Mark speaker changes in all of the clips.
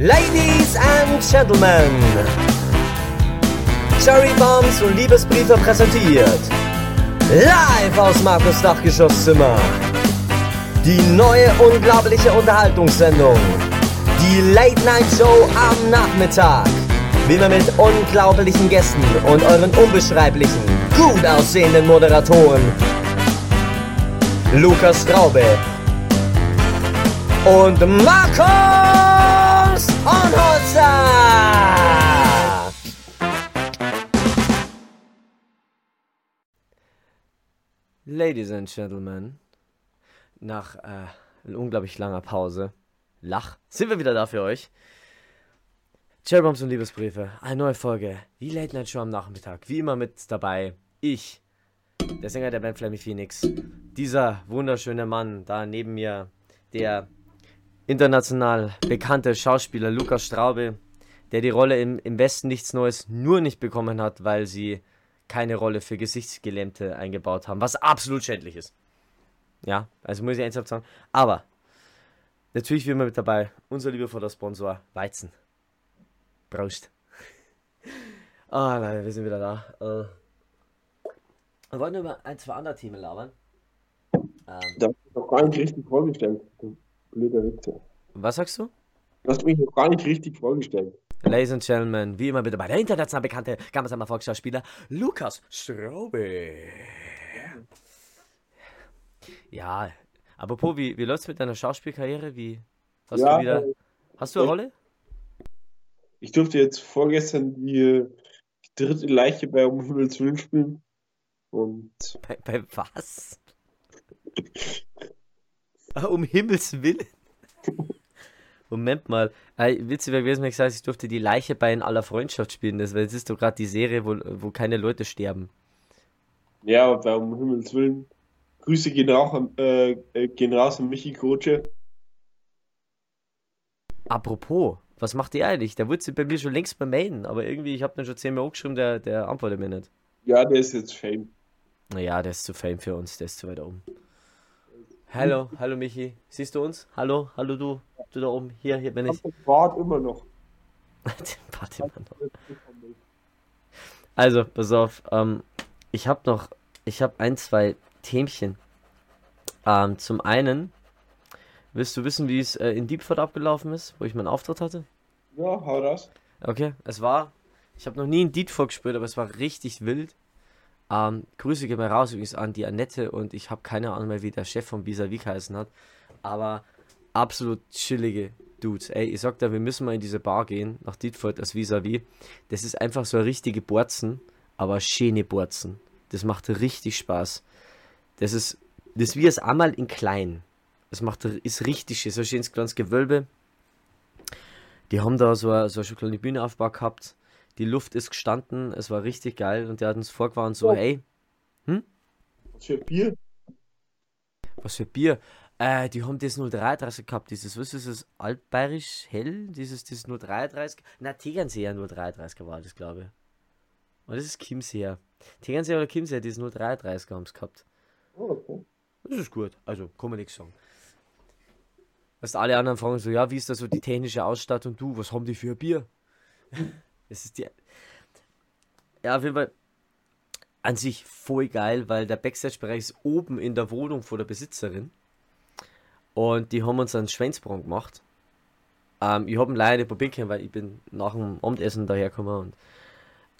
Speaker 1: Ladies and Gentlemen, Cherry Bombs und Liebesbriefe präsentiert. Live aus Markus Dachgeschosszimmer. Die neue unglaubliche Unterhaltungssendung. Die Late Night Show am Nachmittag. Wie man mit unglaublichen Gästen und euren unbeschreiblichen, gut aussehenden Moderatoren Lukas Straube und Markus Hornholzer. Ladies and Gentlemen, nach äh, unglaublich langer Pause, Lach, sind wir wieder da für euch. Cherrybombs und Liebesbriefe, eine neue Folge, die Late Night Show am Nachmittag, wie immer mit dabei, ich, der Sänger der Band Flammy Phoenix, dieser wunderschöne Mann da neben mir, der international bekannte Schauspieler Lukas Straube, der die Rolle im, im Westen nichts Neues nur nicht bekommen hat, weil sie keine Rolle für Gesichtsgelähmte eingebaut haben, was absolut schädlich ist. Ja, also muss ich ernsthaft sagen. Aber natürlich wie immer mit dabei unser liebevoller Sponsor Weizen. Prost. Ah, oh, nein, wir sind wieder da. Uh, wir wollten über ein, zwei andere Themen labern.
Speaker 2: Ähm, da hast du noch gar nicht richtig vorgestellt, blöder Witze.
Speaker 1: Was sagst du?
Speaker 2: Du hast mich noch gar nicht richtig vorgestellt.
Speaker 1: Ladies and Gentlemen, wie immer bitte bei der international bekannte Gammasamer Volksschauspieler Lukas Straube. Ja, apropos, wie, wie läuft's mit deiner Schauspielkarriere? Wie hast ja, du wieder. Hast du eine Rolle?
Speaker 2: Ich durfte jetzt vorgestern die, die dritte Leiche bei Um Himmels Willen spielen. Und.
Speaker 1: Bei, bei was? um Himmels Willen. Moment mal. Äh, witzig wäre gewesen, wenn ich gesagt ich durfte die Leiche bei in aller Freundschaft spielen. Das, das ist doch gerade die Serie, wo, wo keine Leute sterben.
Speaker 2: Ja, aber um Himmels Willen. Grüße gehen, auch, äh, äh, gehen raus an Michi Koche.
Speaker 1: Apropos, was macht der eigentlich? Der wurde bei mir schon längst mal melden, aber irgendwie, ich habe den schon zehnmal hochgeschrieben, der, der antwortet mir nicht.
Speaker 2: Ja, der ist jetzt Fame.
Speaker 1: Naja, der ist zu Fame für uns, der ist zu weit oben. Hallo, hallo Michi. Siehst du uns? Hallo, hallo du. Du da oben. Hier, hier bin ich.
Speaker 2: Bart immer noch.
Speaker 1: Bart immer noch. Also, pass auf. Ähm, ich habe noch, ich habe ein, zwei Themchen. Ähm, zum einen, willst du wissen, wie es äh, in Deepford abgelaufen ist, wo ich meinen Auftritt hatte?
Speaker 2: Ja, hau das.
Speaker 1: Okay, es war, ich habe noch nie in Deepford gespielt, aber es war richtig wild. Ähm, Grüße gehen mal raus übrigens an die Annette und ich habe keine Ahnung mehr, wie der Chef von Vis-a-vis heißen hat. Aber absolut chillige Dudes. Ey, ich sag da, wir müssen mal in diese Bar gehen, nach Dietfurt als Vis-a-vis. Das ist einfach so eine richtige Borzen, aber schöne Borzen. Das macht richtig Spaß. Das ist, das wie es einmal in klein. Das macht, ist richtig schön. So ein schönes kleines Gewölbe. Die haben da so eine, so eine kleine Bühne aufgebaut gehabt. Die Luft ist gestanden, es war richtig geil und der hat uns vorgewarnt, so, oh. hey, hm?
Speaker 2: Was für Bier?
Speaker 1: Was für Bier? Äh, die haben das 033 gehabt, dieses, was ist das, altbayerisch hell, dieses, dieses 033, na, Tegernseer 033 war das, glaube ich. Oder das ist Chiemseer. Tegernseer oder Chiemseer, dieses 033 haben sie gehabt.
Speaker 2: Oh, okay.
Speaker 1: Das ist gut, also, kann man nichts sagen. Was alle anderen fragen so, ja, wie ist da so die technische Ausstattung? Du, was haben die für ein Bier? Es ist die. Ja, auf jeden Fall an sich voll geil, weil der Backstage-Bereich ist oben in der Wohnung vor der Besitzerin. Und die haben uns einen Schwänzbrand gemacht. Ähm, ich habe ihn leider nicht probieren können, weil ich bin nach dem Abendessen dahergekommen und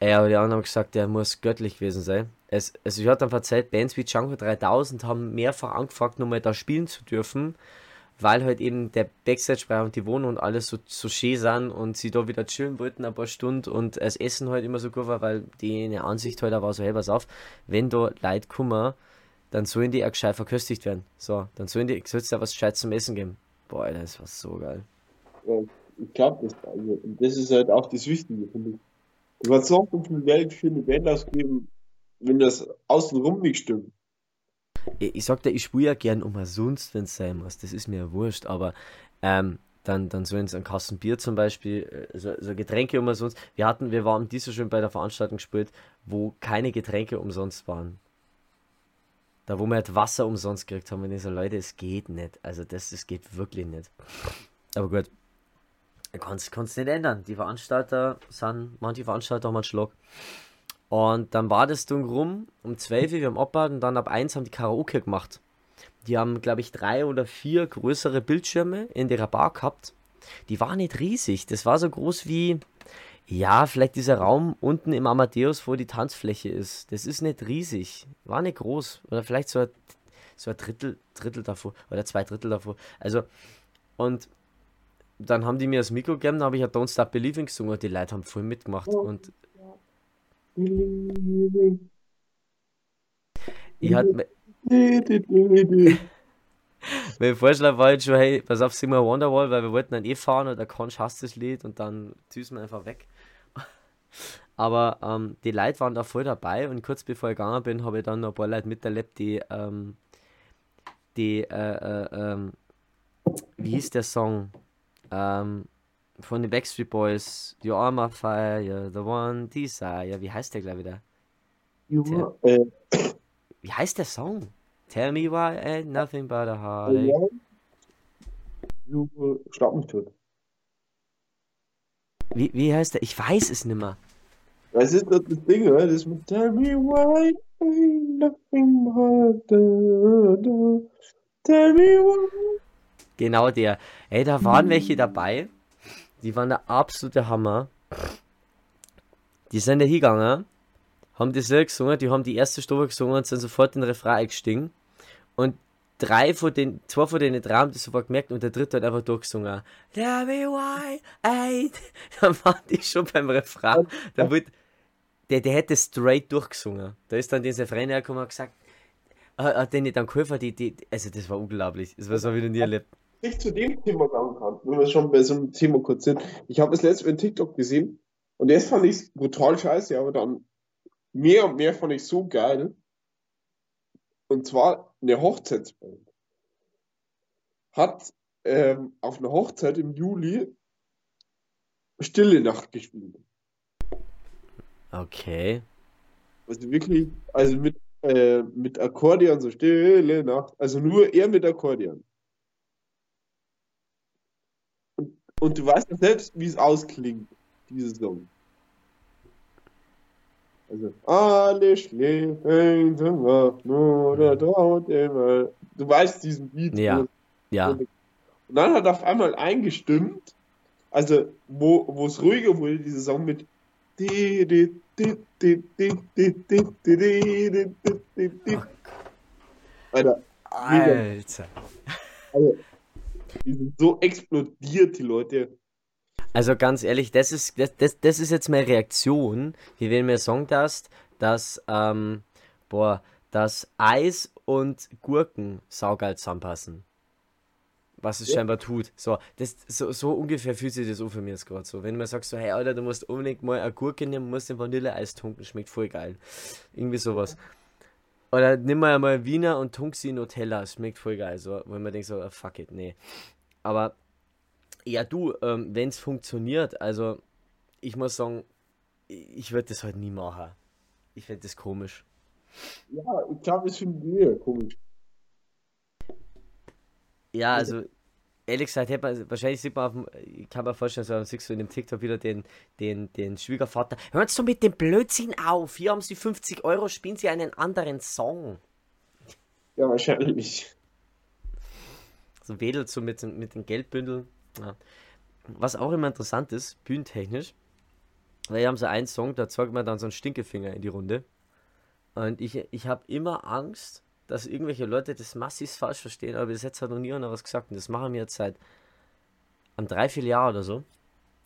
Speaker 1: äh, aber die anderen haben gesagt, der muss göttlich gewesen sein. Es, also ich hatte dann erzählt, Bands wie Django 3000 haben mehrfach angefragt, nochmal da spielen zu dürfen weil halt eben der Backstage-Bereich und die Wohnung und alles so, so schön sind und sie da wieder chillen wollten ein paar Stunden und das Essen halt immer so gut war, weil die eine Ansicht halt war so, hey, pass auf, wenn da Leute kommen, dann sollen die auch gescheit verköstigt werden. So, dann sollen die, soll es da was gescheit zum Essen geben. Boah, das war so geil.
Speaker 2: Ja, ich glaube, das, also, das ist halt auch das Wichtige, finde ich. Du kannst so viel Geld für eine Band ausgeben, wenn das außenrum nicht stimmt
Speaker 1: ich, ich sag dir, ich spiele ja gern umsonst, wenn es sein muss. Das ist mir ja wurscht, aber ähm, dann, dann sollen sie einen Kasten zum Beispiel, äh, so, so Getränke umsonst. Wir hatten, wir waren dieses schon bei der Veranstaltung gespielt, wo keine Getränke umsonst waren. Da wo wir halt Wasser umsonst gekriegt haben, und ich so, Leute, es geht nicht. Also das, das geht wirklich nicht. Aber gut. Kannst, kannst nicht ändern. Die Veranstalter sind, manche Veranstalter haben einen Schlag. Und dann war das Ding rum, um 12 Uhr, wir haben abgebaut und dann ab 1 haben die Karaoke gemacht. Die haben, glaube ich, drei oder vier größere Bildschirme in der Bar gehabt. Die waren nicht riesig. Das war so groß wie, ja, vielleicht dieser Raum unten im Amadeus, wo die Tanzfläche ist. Das ist nicht riesig. War nicht groß. Oder vielleicht so ein, so ein Drittel, Drittel davor. Oder zwei Drittel davor. Also, und dann haben die mir das Mikro gegeben, da habe ich ja Don't Stop Believing gesungen und die Leute haben voll mitgemacht. Und ich hatte. mein Vorschlag war jetzt schon, hey, pass auf, sing mal Wonderwall, weil wir wollten dann eh fahren und der Conch hasst das Lied und dann düsen wir einfach weg. Aber ähm, die Leute waren da voll dabei und kurz bevor ich gegangen bin, habe ich dann noch ein paar Leute miterlebt, die, ähm, die, äh, äh, ähm, wie hieß der Song? Ähm, von den Backstreet Boys, You Are My Fire, The One Desire. Wie heißt der gleich wieder?
Speaker 2: You, äh,
Speaker 1: Wie heißt der Song? Tell me why ain't nothing but a heartache.
Speaker 2: you, schlag mich tot.
Speaker 1: Wie, wie heißt der? Ich weiß es nimmer.
Speaker 2: Was ist das, das Ding, oder? Das mit Tell me why ain't nothing but a Tell me why.
Speaker 1: Genau der. Ey, da waren welche dabei. Die waren der absolute Hammer. Die sind da hingegangen, haben das Lied gesungen, die haben die erste Strophe gesungen und sind sofort in den Refrain eingestiegen. Und drei von den, zwei von denen drei haben das sofort gemerkt und der dritte hat einfach durchgesungen. Tell me why, ey. Dann waren die schon beim Refrain. Da wird, der, der hätte straight durchgesungen. Da ist dann dieser Freund hergekommen und gesagt, hat hat denen dann geholfen, die, die, also das war unglaublich. Das war so wie noch nie erlebt.
Speaker 2: Ich zu dem Thema sagen kann, wenn wir schon bei so einem Thema kurz sind. Ich habe es letztes in TikTok gesehen und erst fand ich es brutal scheiße, aber dann mehr und mehr fand ich so geil. Und zwar eine Hochzeitsband hat ähm, auf einer Hochzeit im Juli Stille Nacht gespielt.
Speaker 1: Okay.
Speaker 2: Also wirklich, also mit, äh, mit Akkordeon, so Stille Nacht, also nur er mit Akkordeon. Und du weißt ja selbst, wie es ausklingt, diese Song. Also, alle schläfen zum Wachen oder dauert immer. Du weißt diesen Beat.
Speaker 1: Ja.
Speaker 2: Und
Speaker 1: ja.
Speaker 2: Und dann hat er auf einmal eingestimmt, also wo wo es ruhiger wurde, diese Song mit Alter.
Speaker 1: Alter.
Speaker 2: Also, die sind so explodiert, die Leute.
Speaker 1: Also ganz ehrlich, das ist, das, das, das ist jetzt meine Reaktion, wie wenn mir sagen darfst, dass, ähm, boah, dass Eis und Gurken saugeil zusammenpassen. Was es
Speaker 2: Ja.
Speaker 1: scheinbar tut. So, das, so, so ungefähr fühlt sich das an für mich jetzt gerade so. Wenn du mir sagst, so, hey Alter, du musst unbedingt mal eine Gurke nehmen, musst den Vanilleeis tunken, schmeckt voll geil. Irgendwie sowas. Oder nimm mal einmal Wiener und in Nutella, schmeckt voll geil. So, wo man denkt so, ah, fuck it, nee. Aber ja, du, ähm, wenn es funktioniert, also ich muss sagen, ich würde das halt nie machen. Ich finde das komisch.
Speaker 2: Ja, ich glaube, es finden die ja komisch.
Speaker 1: Ja, also ehrlich gesagt, man, wahrscheinlich sieht man auf dem, ich kann mir vorstellen, so siehst du in dem TikTok wieder den, den, den Schwiegervater. Hört so mit dem Blödsinn auf, hier haben sie 50 Euro, spielen sie einen anderen Song.
Speaker 2: Ja, wahrscheinlich.
Speaker 1: So wedelt so mit, den- mit den Geldbündeln. Ja. Was auch immer interessant ist, bühnentechnisch, weil wir haben so einen Song, da zeigt man dann so einen Stinkefinger in die Runde. Und ich, ich habe immer Angst, dass irgendwelche Leute das massiv falsch verstehen, aber bis jetzt hat noch nie einer was gesagt. Und das machen wir jetzt seit einem Dreivierteljahr oder so.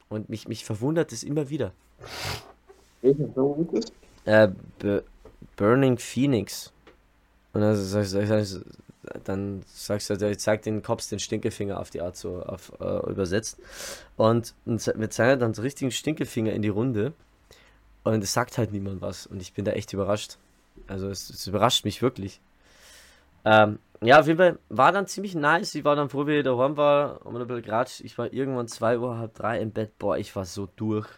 Speaker 1: Und mich, mich verwundert es immer wieder.
Speaker 2: Welcher Song ist das?
Speaker 1: Äh, Burning Phoenix. Und dann sagst du, dann sagst du, der zeigt den Cops den Stinkefinger auf die Art so auf, äh, übersetzt. Und, und wir zeigen dann so richtigen Stinkefinger in die Runde. Und es sagt halt niemand was. Und ich bin da echt überrascht. Also es, es überrascht mich wirklich. Ähm, ja, auf jeden Fall war dann ziemlich nice. Ich war dann froh, wie ich daheim war. Haben ein bisschen geratscht. Ich war irgendwann 2 Uhr, halb drei im Bett. Boah, ich war so durch.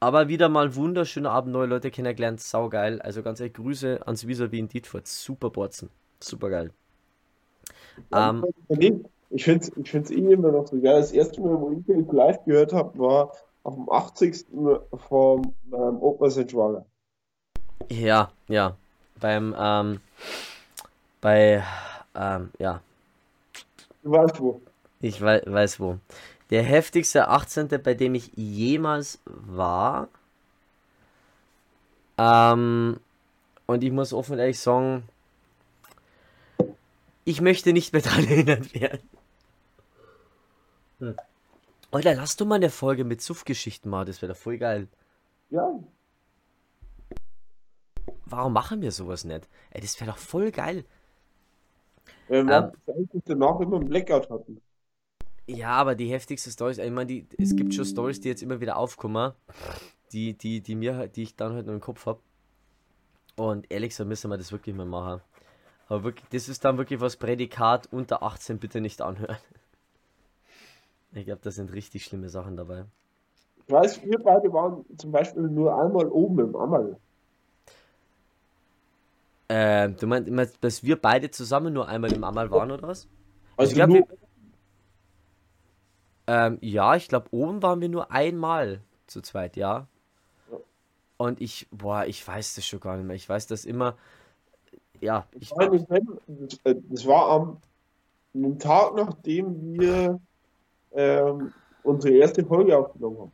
Speaker 1: Aber wieder mal wunderschöner Abend, neue Leute kennengelernt, saugeil. Also ganz ehrlich, Grüße ans Vis-a-vis in Dietfurt. Super Borzen. Super geil. Ähm,
Speaker 2: Ich finde es ich find's eh immer noch so geil. Das erste Mal, wo ich live gehört habe, war auf dem 80. vom ähm, Opa St. Schwager.
Speaker 1: Ja, ja. Beim, ähm, bei, ähm, ja,
Speaker 2: Du weißt wo.
Speaker 1: ich wei weiß wo. Der heftigste 18., bei dem ich jemals war. Ähm, und ich muss offen und ehrlich sagen, ich möchte nicht mehr daran erinnert werden. Hm. Alter, lass du mal eine Folge mit Suff-Geschichten mal, das wäre doch voll geil.
Speaker 2: Ja,
Speaker 1: Warum machen wir sowas nicht? Ey, das wäre doch voll geil.
Speaker 2: Weil
Speaker 1: Ähm,
Speaker 2: wir eigentlich danach immer einen Blackout hatten.
Speaker 1: Ja, aber die heftigste Story, ich meine, die, es gibt schon Stories, die jetzt immer wieder aufkommen, die, die, die mir die ich dann halt noch im Kopf habe. Und ehrlich gesagt müssen wir das wirklich mal machen. Aber wirklich, das ist dann wirklich was Prädikat unter 18 bitte nicht anhören. Ich glaube, da sind richtig schlimme Sachen dabei.
Speaker 2: Ich weiß, wir beide waren zum Beispiel nur einmal oben im Ammerl.
Speaker 1: Ähm, du meinst, dass wir beide zusammen nur einmal im Amal waren oder was?
Speaker 2: Also
Speaker 1: ich glaub,
Speaker 2: nur,
Speaker 1: Ähm, ja, ich glaube, oben waren wir nur einmal zu zweit, ja. Und ich, boah, ich weiß das schon gar nicht mehr. Ich weiß das immer, ja, ich,
Speaker 2: mein, das, äh, war am einem Tag, nachdem wir ähm, unsere erste Folge aufgenommen haben.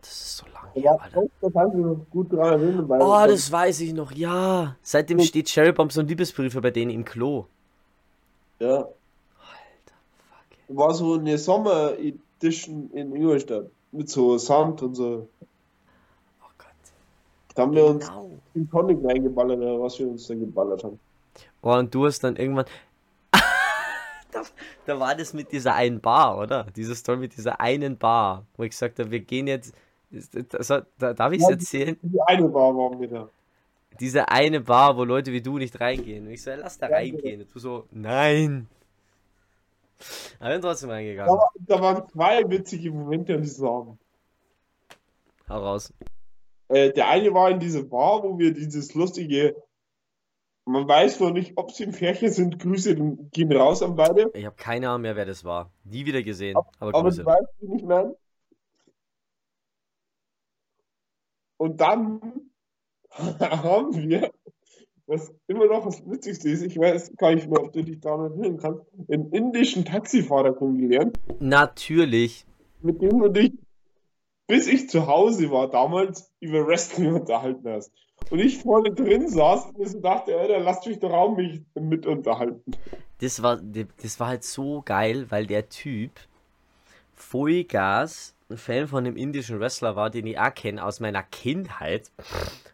Speaker 1: das ist so lange Alter.
Speaker 2: das mich noch gut daran erinnern, weil
Speaker 1: Oh, das weiß ich noch, ja. Seitdem steht Cherrybombs und Liebesbriefe bei denen im Klo.
Speaker 2: ja,
Speaker 1: Alter, fuck.
Speaker 2: war so eine Sommer-Edition in Ingolstadt mit so Sand und so.
Speaker 1: Oh Gott.
Speaker 2: Da haben wir uns
Speaker 1: Genau.
Speaker 2: in Tonic reingeballert, oder was wir uns da geballert haben.
Speaker 1: Oh, und du hast dann irgendwann. da, da war das mit dieser einen Bar, oder? Diese Story mit dieser einen Bar, wo ich gesagt habe, wir gehen jetzt. Das, das, da, darf ich es erzählen?
Speaker 2: Die eine Bar waren wir da.
Speaker 1: Diese eine Bar, wo Leute wie du nicht reingehen. Und ich so, ja, lass da
Speaker 2: Ja,
Speaker 1: reingehen. Und du so, nein. Aber sind trotzdem
Speaker 2: Da,
Speaker 1: reingegangen.
Speaker 2: war, da waren zwei witzige Momente an diesem Abend.
Speaker 1: Hau raus.
Speaker 2: Äh, der eine war in dieser Bar, wo wir dieses lustige, man weiß noch nicht, ob sie im Pärchen sind, Grüße gehen raus an beide.
Speaker 1: Ich habe keine Ahnung mehr, wer das war. Nie wieder gesehen. Aber
Speaker 2: Aber
Speaker 1: Grüße.
Speaker 2: du weißt, wie ich meine. Und dann haben wir, was immer noch das Witzigste ist, ich weiß gar nicht mehr, ob du dich daran erinnern kannst, einen indischen Taxifahrer kennengelernt,
Speaker 1: Natürlich.
Speaker 2: mit dem du dich, bis ich zu Hause war, damals über Wrestling unterhalten hast. Und ich vorne drin saß und so dachte, Alter, lass mich doch auch mich mit unterhalten.
Speaker 1: Das war, das war halt so geil, weil der Typ Vollgas ein Fan von einem indischen Wrestler war, den ich auch kenne aus meiner Kindheit.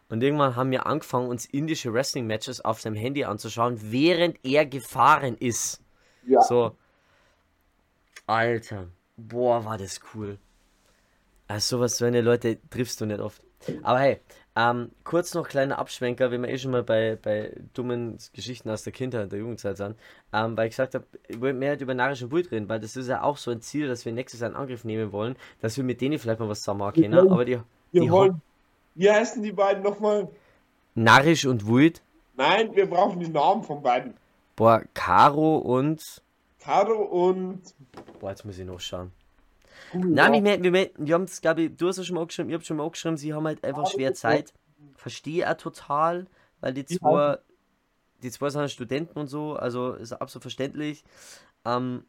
Speaker 1: Und irgendwann haben wir angefangen, uns indische Wrestling-Matches auf seinem Handy anzuschauen, während er gefahren ist.
Speaker 2: Ja,
Speaker 1: So. Alter. Boah, war das cool. Also sowas, so eine Leute triffst du nicht oft. Aber hey, ähm, kurz noch kleiner Abschwenker, wenn wir eh schon mal bei, bei dummen Geschichten aus der Kindheit, der Jugendzeit sind, ähm, weil ich gesagt habe, ich wollte mehr halt über narischen Bull reden, weil das ist ja auch so ein Ziel, dass wir nächstes Jahr in Angriff nehmen wollen, dass wir mit denen vielleicht mal was zusammen
Speaker 2: Wir
Speaker 1: können,
Speaker 2: wollen-
Speaker 1: aber die,
Speaker 2: wir
Speaker 1: die
Speaker 2: wollen, wie heißen die beiden nochmal?
Speaker 1: narrisch und Wult,
Speaker 2: Nein, wir brauchen die Namen von beiden.
Speaker 1: boah, Caro und,
Speaker 2: Caro und
Speaker 1: boah, jetzt muss ich noch schauen.
Speaker 2: Cool,
Speaker 1: Nein,
Speaker 2: ja.
Speaker 1: wir, wir, wir, wir haben es, glaube ich, du hast es schon mal aufgeschrieben, ich habe schon mal aufgeschrieben, sie haben halt einfach schwer Zeit. Verstehe auch total, weil die zwei, die zwei sind Studenten und so, also ist absolut verständlich. Ähm,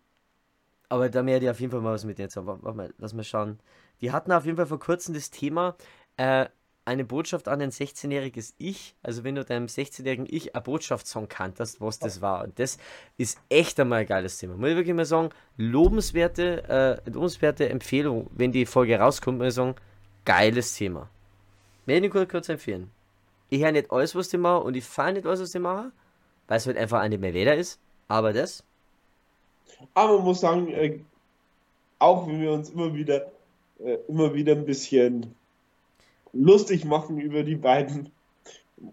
Speaker 1: aber da werde ich auf jeden Fall mal was mit denen jetzt. Warte mal, lass mal schauen. Die hatten auf jeden Fall vor kurzem das Thema, äh, eine Botschaft an ein 16-jähriges Ich. Also wenn du deinem 16-jährigen Ich eine Botschaftssong kanntest, was das war. Und das ist echt einmal ein geiles Thema. Muss ich wirklich mal sagen, lobenswerte, äh, lobenswerte Empfehlung, wenn die Folge rauskommt, muss ich sagen, geiles Thema. Werde ich kurz, empfehlen. Ich höre nicht alles, was die machen und ich fahre nicht alles, was die machen, weil es halt einfach mehr Wetter ist. Aber das,
Speaker 2: Aber man muss sagen, äh, auch wenn wir uns immer wieder, äh, immer wieder ein bisschen lustig machen über die beiden,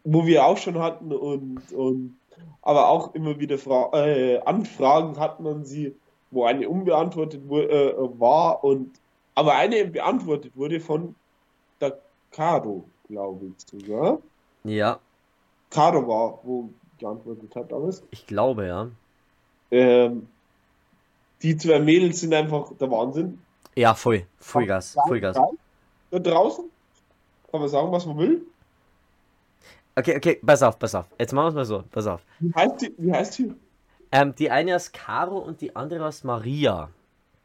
Speaker 2: wo wir auch schon hatten und, und aber auch immer wieder Fra äh, Anfragen hatten an sie, wo eine unbeantwortet äh, war und aber eine beantwortet wurde von der Caro, glaube ich sogar.
Speaker 1: ja,
Speaker 2: Caro war, wo geantwortet hat damals.
Speaker 1: ich glaube ja.
Speaker 2: Ähm, die zwei Mädels sind einfach der Wahnsinn.
Speaker 1: Ja, voll. Vollgas. Vollgas.
Speaker 2: Da draußen kann man sagen, was man will.
Speaker 1: Okay, okay, pass auf, pass auf. Jetzt machen wir es mal so. Pass auf.
Speaker 2: Wie heißt die? Wie heißt die?
Speaker 1: Ähm, die eine ist Caro und die andere ist Maria.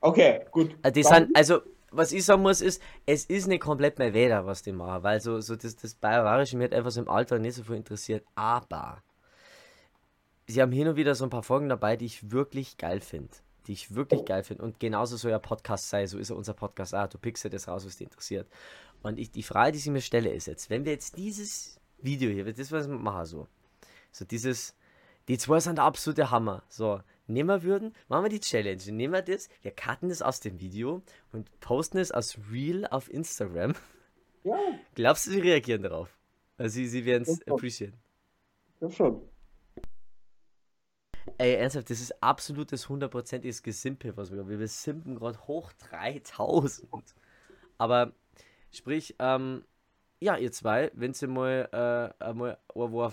Speaker 2: Okay, gut.
Speaker 1: Äh, Die sind, also, was ich sagen muss, ist, es ist nicht komplett mein Weder, was die machen, weil so, so das, das Bayerische mir hat einfach so im Alter nicht so viel interessiert. Aber sie haben hin und wieder so ein paar Folgen dabei, die ich wirklich geil finde. Die ich wirklich geil finde. Und genauso soll ja Podcast sein, so ist ja unser Podcast auch. Du pickst ja das raus, was dich interessiert. Und ich, die Frage, die ich mir stelle, ist jetzt, wenn wir jetzt dieses Video hier, das was wir machen so, so dieses, die zwei sind der absolute Hammer. So, nehmen wir würden, machen wir die Challenge. Nehmen wir das, wir cutten das aus dem Video und posten es als Reel auf Instagram.
Speaker 2: Ja,
Speaker 1: Glaubst du, sie reagieren darauf? Also sie, sie werden es
Speaker 2: Ja.
Speaker 1: appreciaten.
Speaker 2: glaub schon.
Speaker 1: Ey, ernsthaft, das ist absolutes hundertprozentiges Gesimpe, was wir Wir simpen gerade hoch 3000. Aber sprich, ähm, ja, ihr zwei, wenn ihr mal, äh, einmal wo,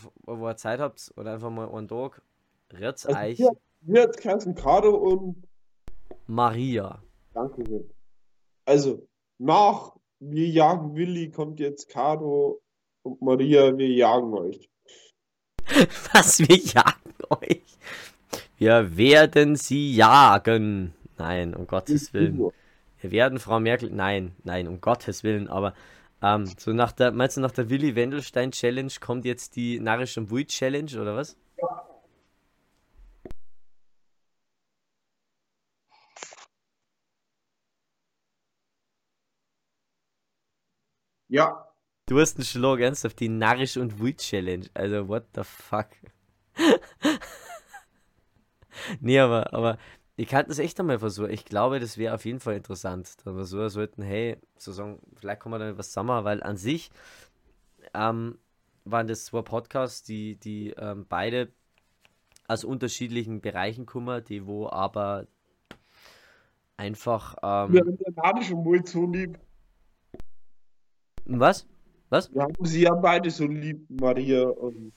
Speaker 1: ihr Zeit habt oder einfach mal einen Tag, rührt's
Speaker 2: Also
Speaker 1: euch
Speaker 2: hier hat Kerstin Kado und
Speaker 1: Maria.
Speaker 2: danke schön. Also, nach Wir jagen Willi kommt jetzt Kado und Maria, wir jagen euch.
Speaker 1: Was, wir jagen euch? Wir werden sie jagen. Nein, um Gottes Willen. Wir werden Frau Merkel. Nein, nein, um Gottes Willen. Aber ähm, so nach der, meinst du, nach der Willy Wendelstein Challenge kommt jetzt die Narrisch und Wui Challenge oder was?
Speaker 2: Ja,
Speaker 1: Du hast einen Schlag ernsthaft, die Narrisch und Wui Challenge. Also, what the fuck? nee, aber, aber ich kann das echt einmal versuchen. Ich glaube, das wäre auf jeden Fall interessant. Dass wir so sollten, hey, so sagen, vielleicht kommen wir da was zusammen, weil an sich ähm, waren das zwei Podcasts, die, die ähm, beide aus unterschiedlichen Bereichen kommen, die wo aber einfach.
Speaker 2: wir
Speaker 1: Ähm,
Speaker 2: haben den Nadi schon wohl so lieb.
Speaker 1: was? Was?
Speaker 2: Wir haben sie ja beide so lieb, Maria und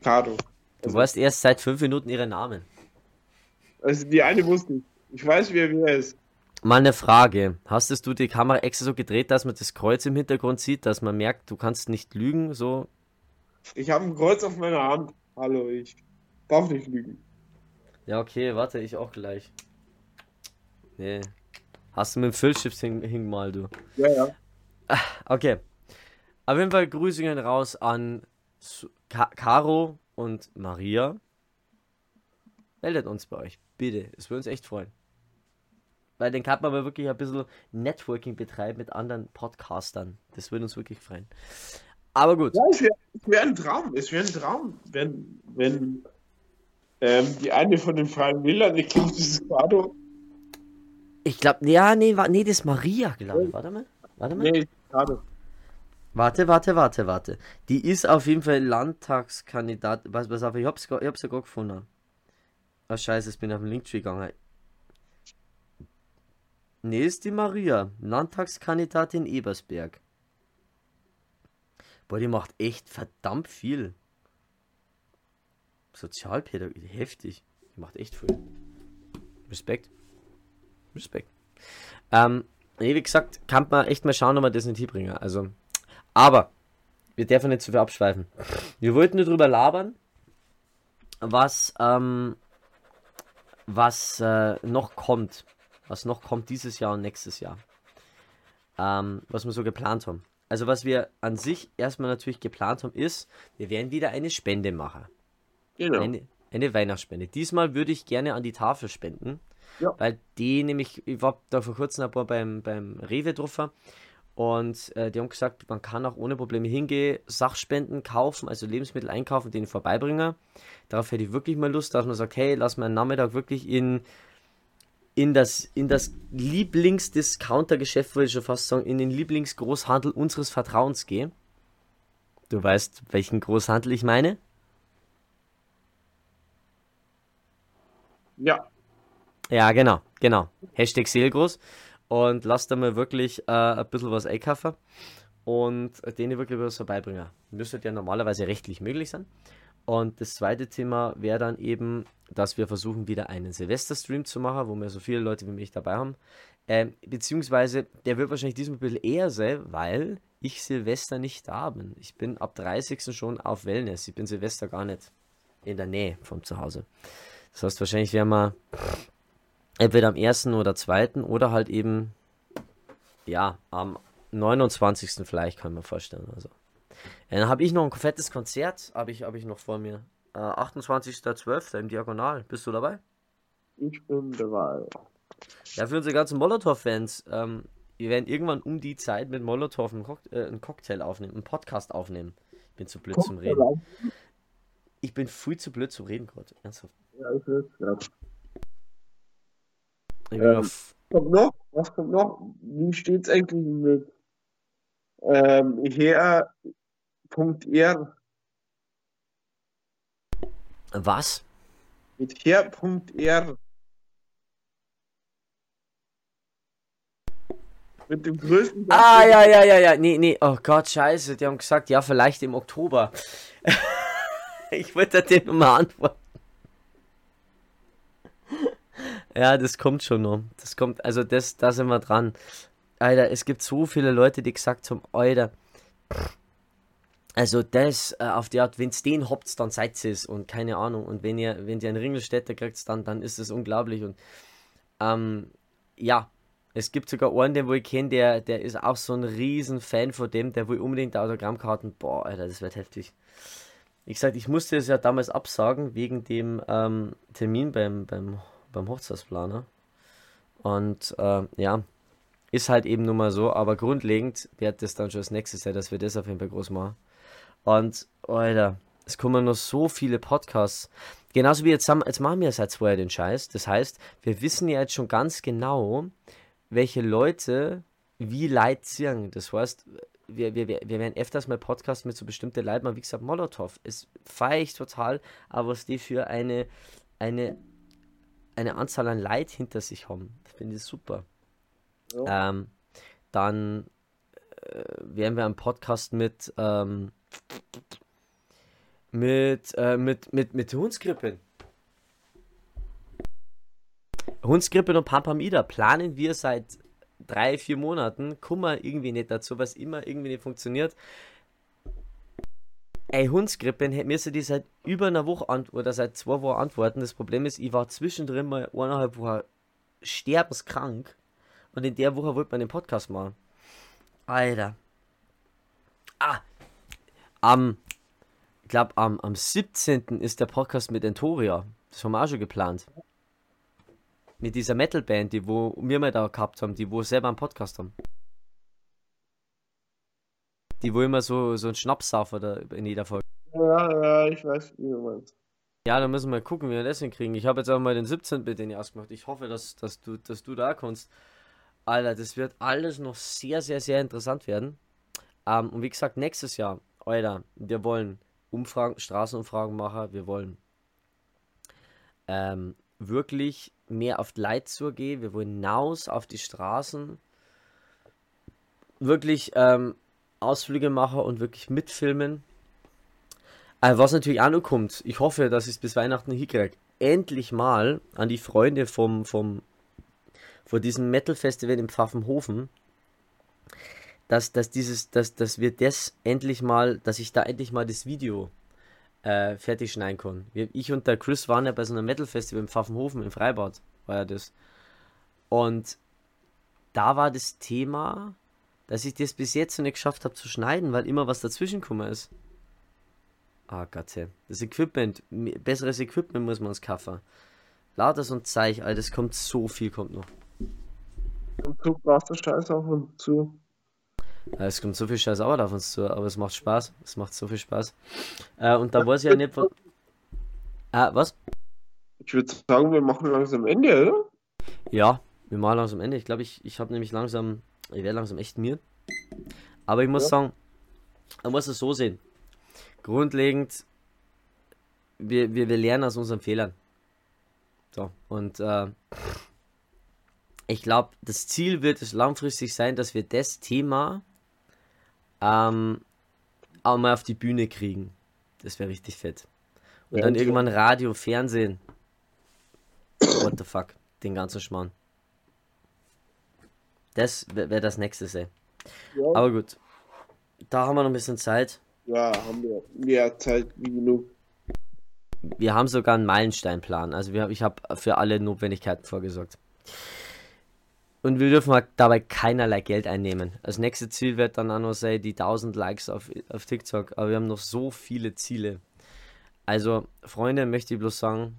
Speaker 2: Kado.
Speaker 1: Du weißt erst seit fünf Minuten ihre Namen.
Speaker 2: Also die eine wusste ich. Ich weiß, wer wer ist.
Speaker 1: Mal eine Frage. Hast es du die Kamera extra so gedreht, dass man das Kreuz im Hintergrund sieht, dass man merkt, du kannst nicht lügen? So.
Speaker 2: Ich habe ein Kreuz auf meiner Hand. Hallo, ich darf nicht lügen.
Speaker 1: Ja, okay, warte, ich auch gleich. Nee. Hast du mit dem Füllschiff hing, hingemalt, du.
Speaker 2: Ja, ja.
Speaker 1: Okay. Auf jeden Fall Grüßungen raus an Caro und Maria. Meldet uns bei euch, bitte. Es würde uns echt freuen. Weil dann kann man aber wirklich ein bisschen Networking betreiben mit anderen Podcastern. Das würde uns wirklich freuen. Aber gut.
Speaker 2: Ja, es wäre wär ein Traum. Es wäre ein Traum, wenn, wenn ähm, die eine von den Freien Wählern, ich glaube, das ist Kado.
Speaker 1: Ich glaube, ja, nee, wa- nee, das ist Maria, glaube ich. Warte mal. Warte mal.
Speaker 2: Nee, Kado.
Speaker 1: Warte, warte, warte, warte. Die ist auf jeden Fall Landtagskandidat. Was, pass auf, ich hab's, ich hab's ja gerade gefunden. Ah, scheiße, ich bin auf den Linktree gegangen. Nee, ist die Maria. Landtagskandidatin Ebersberg. Boah, die macht echt verdammt viel. Sozialpädagogik, heftig. Die macht echt viel. Respekt. Respekt. Ähm, nee, wie gesagt, kann man echt mal schauen, ob wir das nicht hinbringen. Also, aber, wir dürfen nicht zu viel abschweifen. Wir wollten nur drüber labern, was, ähm, was äh, noch kommt. Was noch kommt dieses Jahr und nächstes Jahr. Ähm, was wir so geplant haben. Also, was wir an sich erstmal natürlich geplant haben, ist, wir werden wieder eine Spende machen.
Speaker 2: Genau.
Speaker 1: Eine, eine Weihnachtsspende. Diesmal würde ich gerne an die Tafel spenden.
Speaker 2: Ja.
Speaker 1: Weil die nämlich, ich war da vor kurzem ein paar beim, beim Rewe drauf und äh, die haben gesagt, man kann auch ohne Probleme hingehen, Sachspenden kaufen, also Lebensmittel einkaufen, denen vorbeibringen. Darauf hätte ich wirklich mal Lust, dass man sagt, hey, lass mal einen Nachmittag wirklich in, in das, in das Lieblingsdiscounter-Geschäft, würde ich schon fast sagen, in den Lieblingsgroßhandel unseres Vertrauens gehen. Du weißt, welchen Großhandel ich meine?
Speaker 2: Ja.
Speaker 1: Ja, genau, genau. Hashtag Seelgroß. Und lasst da mal wirklich äh, ein bisschen was einkaufen und denen wirklich was vorbeibringen. Müsste ja normalerweise rechtlich möglich sein. Und das zweite Thema wäre dann eben, dass wir versuchen, wieder einen Silvesterstream zu machen, wo wir so viele Leute wie mich dabei haben. Ähm, beziehungsweise, der wird wahrscheinlich diesmal ein bisschen eher sein, weil ich Silvester nicht da bin. Ich bin ab 30. schon auf Wellness. Ich bin Silvester gar nicht in der Nähe vom Zuhause. Das heißt, wahrscheinlich werden wir entweder am 1. oder 2. oder halt eben, ja, am 29. vielleicht, kann man vorstellen. Also. Dann habe ich noch ein fettes Konzert, habe ich, hab ich noch vor mir. Äh, 28.12. im Diagonal. Bist du dabei?
Speaker 2: Ich bin dabei.
Speaker 1: Ja, für unsere ganzen Molotow-Fans, ähm, wir werden irgendwann um die Zeit mit Molotow einen, Cock äh, einen Cocktail aufnehmen, einen Podcast aufnehmen. Ich bin zu blöd Cocktail zum Reden. Auf. Ich bin viel zu blöd zum Reden gerade. Ernsthaft. Ja, ich will es gerade.
Speaker 2: Ähm, auf... kommt noch? Was kommt noch? Wie steht es eigentlich mit ähm, her Her.r.
Speaker 1: Was?
Speaker 2: Mit Her.r. Mit dem größten.
Speaker 1: Ah, ja, ja, ja, ja. Nee, nee. Oh Gott, scheiße. Die haben gesagt, ja, vielleicht im Oktober. ich wollte dir nur mal antworten. Ja, das kommt schon noch. Das kommt, also das, da sind wir dran. Alter, es gibt so viele Leute, die gesagt haben, Alter, also das äh, auf die Art, wenn es den habt, dann seid es und keine Ahnung. Und wenn ihr, wenn ihr einen Ringelstädter kriegt, dann, dann ist es unglaublich. Und ähm, ja, es gibt sogar einen, den wo ich kenne, der, der ist auch so ein riesen Fan von dem, der will unbedingt Autogrammkarten. Boah, Alter, das wird heftig. Ich sag, ich musste es ja damals absagen wegen dem ähm, Termin beim, beim, beim Hochzeitsplaner. Und äh, ja, ist halt eben nun mal so, aber grundlegend wird das dann schon das nächste sein, dass wir das auf jeden Fall groß machen. Und, Alter, es kommen noch so viele Podcasts. Genauso wie jetzt, haben, jetzt machen wir seit Jahren den Scheiß. Das heißt, wir wissen ja jetzt schon ganz genau, welche Leute wie Leid ziehen. Das heißt, wir, wir, wir werden öfters mal Podcasts mit so bestimmten Leuten wie gesagt, Molotow. Es feiere ich total, aber was die für eine, eine, eine Anzahl an Leid hinter sich haben, finde ich super. Ja. Ähm, dann äh, werden wir einen Podcast mit ähm, mit, äh, mit, mit, mit Hundskrippen. Hundskrippen und Pampamida planen wir seit drei, vier Monaten. Kummer irgendwie nicht dazu, was immer irgendwie nicht funktioniert. Ey, Hundskrippen müsste die seit über einer Woche oder seit zwei Wochen antworten. Das Problem ist, ich war zwischendrin mal eineinhalb Wochen sterbenskrank und in der Woche wollte man den Podcast machen. Alter. Ah, am, ich glaube, am, am 17. ist der Podcast mit Entoria. Das haben wir auch schon geplant. Mit dieser Metalband, die wo wir mal da gehabt haben, die wo selber einen Podcast haben. Die wo immer so, so ein Schnaps da in jeder Folge.
Speaker 2: Ja, ja, ich weiß, wie du meinst.
Speaker 1: Ja, da müssen wir gucken, wie wir das hinkriegen. Ich habe jetzt auch mal den 17. mit denen ausgemacht. Ich hoffe, dass, dass, du, dass du da kommst. Alter, das wird alles noch sehr, sehr, sehr interessant werden. Ähm, und wie gesagt, nächstes Jahr Alter, wir wollen Umfragen, Straßenumfragen machen, wir wollen ähm, wirklich mehr auf die Leute zugehen, wir wollen hinaus auf die Straßen, wirklich ähm, Ausflüge machen und wirklich mitfilmen. Äh, was natürlich auch noch kommt, ich hoffe, dass ich es bis Weihnachten hinkriege, endlich mal an die Freunde vom, vom, von diesem Metal Festival im Pfaffenhofen dass, dass dieses, dass, dass wir das endlich mal, dass ich da endlich mal das Video äh, fertig schneiden kann. Ich und der Chris waren ja bei so einem Metal Festival im Pfaffenhofen im Freibad, war ja das. Und da war das Thema, dass ich das bis jetzt noch nicht geschafft habe zu schneiden, weil immer was dazwischen gekommen ist. Ah, Gott, das Equipment, besseres Equipment muss man uns kaufen. Lauter so ein Zeich, Alter, es kommt so viel, kommt noch.
Speaker 2: Und du brauchst das Scheiß auf und zu.
Speaker 1: Es kommt so viel Scheiß Arbeit auf uns zu, aber es macht Spaß. Es macht so viel Spaß. Äh, und da weiß ich ja nicht, was. Ah, was?
Speaker 2: Ich würde sagen, wir machen langsam Ende, oder?
Speaker 1: Ja, wir machen langsam Ende. Ich glaube, ich, ich habe nämlich langsam. Ich werde langsam echt mir. Aber ich muss ja. sagen, man muss es so sehen. Grundlegend, wir, wir, wir lernen aus unseren Fehlern. So, und äh, ich glaube, das Ziel wird es langfristig sein, dass wir das Thema ähm, auch mal auf die Bühne kriegen. Das wäre richtig fett. Und
Speaker 2: Ja,
Speaker 1: dann irgendwann Radio, Fernsehen. What the fuck? Den ganzen Schmarrn. Das wäre wär das nächste.
Speaker 2: Ja,
Speaker 1: Aber gut. Da haben wir noch ein bisschen Zeit.
Speaker 2: ja, haben wir mehr Zeit wie genug.
Speaker 1: Wir haben sogar einen Meilensteinplan. Also wir, ich habe für alle Notwendigkeiten vorgesorgt. Und wir dürfen halt dabei keinerlei Geld einnehmen. Das nächste Ziel wird dann auch noch sein, die 1000 Likes auf, auf TikTok. Aber wir haben noch so viele Ziele. Also, Freunde, möchte ich bloß sagen,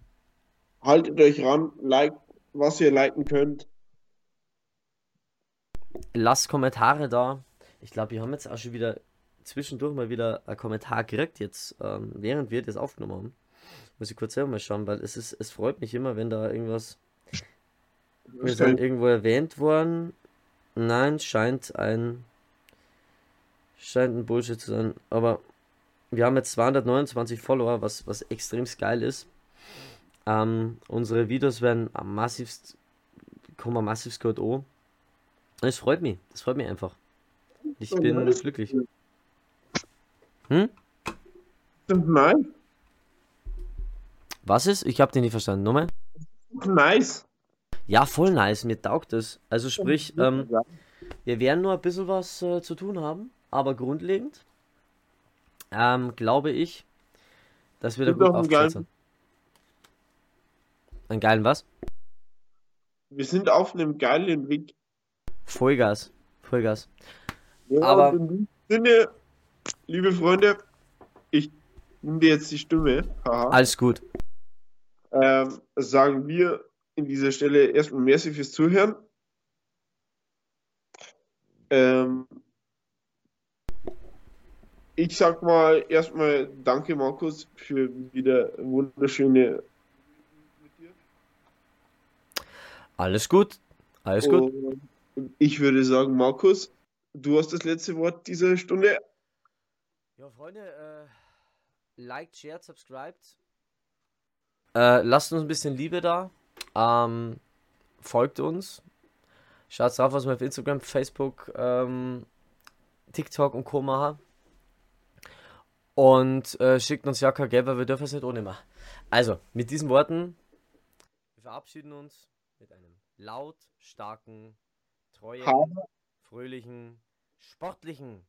Speaker 2: Haltet euch ran, liked, was ihr liken könnt.
Speaker 1: Lasst Kommentare da. Ich glaube, wir haben jetzt auch schon wieder zwischendurch mal wieder einen Kommentar gekriegt, jetzt, ähm, während wir das aufgenommen haben. Muss ich kurz selber mal schauen, weil es ist, es freut mich immer, wenn da irgendwas. Wir sind irgendwo erwähnt worden. Nein, scheint ein. Scheint ein Bullshit zu sein. Aber wir haben jetzt 229 Follower, was, was extrem geil ist. Ähm, unsere Videos werden am massivst. kommen massivst gut an. Das freut mich. Das freut mich einfach. Ich bin glücklich. Hm?
Speaker 2: Nice.
Speaker 1: Was ist? Ich habe den nicht verstanden. Nochmal?
Speaker 2: Nice.
Speaker 1: Ja, voll nice. Mir taugt es. Also sprich, ähm. Wir werden nur ein bisschen was äh, zu tun haben, aber grundlegend ähm, glaube ich, dass wir da gut aufgestellt sind. Einen geilen was?
Speaker 2: Wir sind auf einem geilen Weg.
Speaker 1: Vollgas. Vollgas.
Speaker 2: Ja,
Speaker 1: Aber-
Speaker 2: und in diesem Sinne, liebe Freunde, ich nehme dir jetzt die Stimme. Haha.
Speaker 1: Alles gut.
Speaker 2: Ähm, sagen wir in dieser Stelle erstmal merci fürs Zuhören. Ähm, ich sag mal erstmal danke, Markus, für wieder wunderschöne.
Speaker 1: Alles gut. Alles gut.
Speaker 2: Ich würde sagen, Markus, du hast das letzte Wort dieser Stunde.
Speaker 1: Ja, Freunde, äh, liked, shared, subscribed. Äh, lasst uns ein bisschen Liebe da. Ähm, folgt uns. Schaut drauf, was wir auf Instagram, Facebook, ähm, TikTok und Co. machen. Und äh, schickt uns ja kein Geld, weil wir dürfen es nicht ohne machen. Also, mit diesen Worten, wir verabschieden uns mit einem laut, starken, treuen,
Speaker 2: Aber,
Speaker 1: fröhlichen, sportlichen.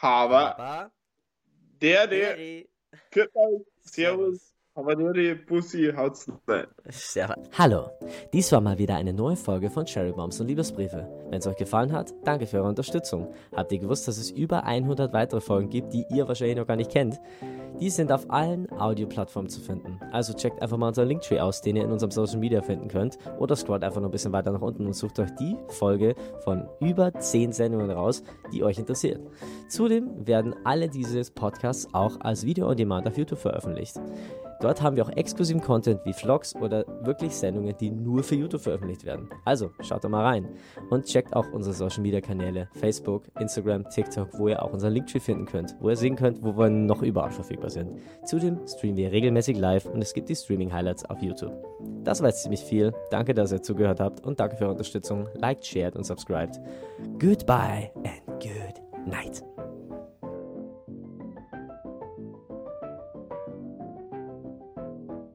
Speaker 2: Aber
Speaker 1: Aber
Speaker 2: der, der,
Speaker 1: Eri.
Speaker 2: Servus, Servus, aber der, der Bussi haut's nicht.
Speaker 1: Servus. Hallo, dies war mal wieder eine neue Folge von Cherry Bombs und Liebesbriefe. Wenn es euch gefallen hat, danke für eure Unterstützung. Habt ihr gewusst, dass es über 100 weitere Folgen gibt, die ihr wahrscheinlich noch gar nicht kennt? Die sind auf allen Audioplattformen zu finden. Also checkt einfach mal unseren Linktree aus, den ihr in unserem Social Media finden könnt. Oder scrollt einfach noch ein bisschen weiter nach unten und sucht euch die Folge von über 10 Sendungen raus, die euch interessiert. Zudem werden alle diese Podcasts auch als Video on Demand auf YouTube veröffentlicht. Dort haben wir auch exklusiven Content wie Vlogs oder wirklich Sendungen, die nur für YouTube veröffentlicht werden. Also schaut da mal rein und checkt auch unsere Social Media Kanäle Facebook, Instagram, TikTok, wo ihr auch unseren Linktree finden könnt, wo ihr sehen könnt, wo wir noch überall verfügbar sind. Zudem streamen wir regelmäßig live und es gibt die Streaming Highlights auf YouTube. Das war jetzt ziemlich viel. Danke, dass ihr zugehört habt und danke für eure Unterstützung. Liked, shared und subscribed. Goodbye and good night.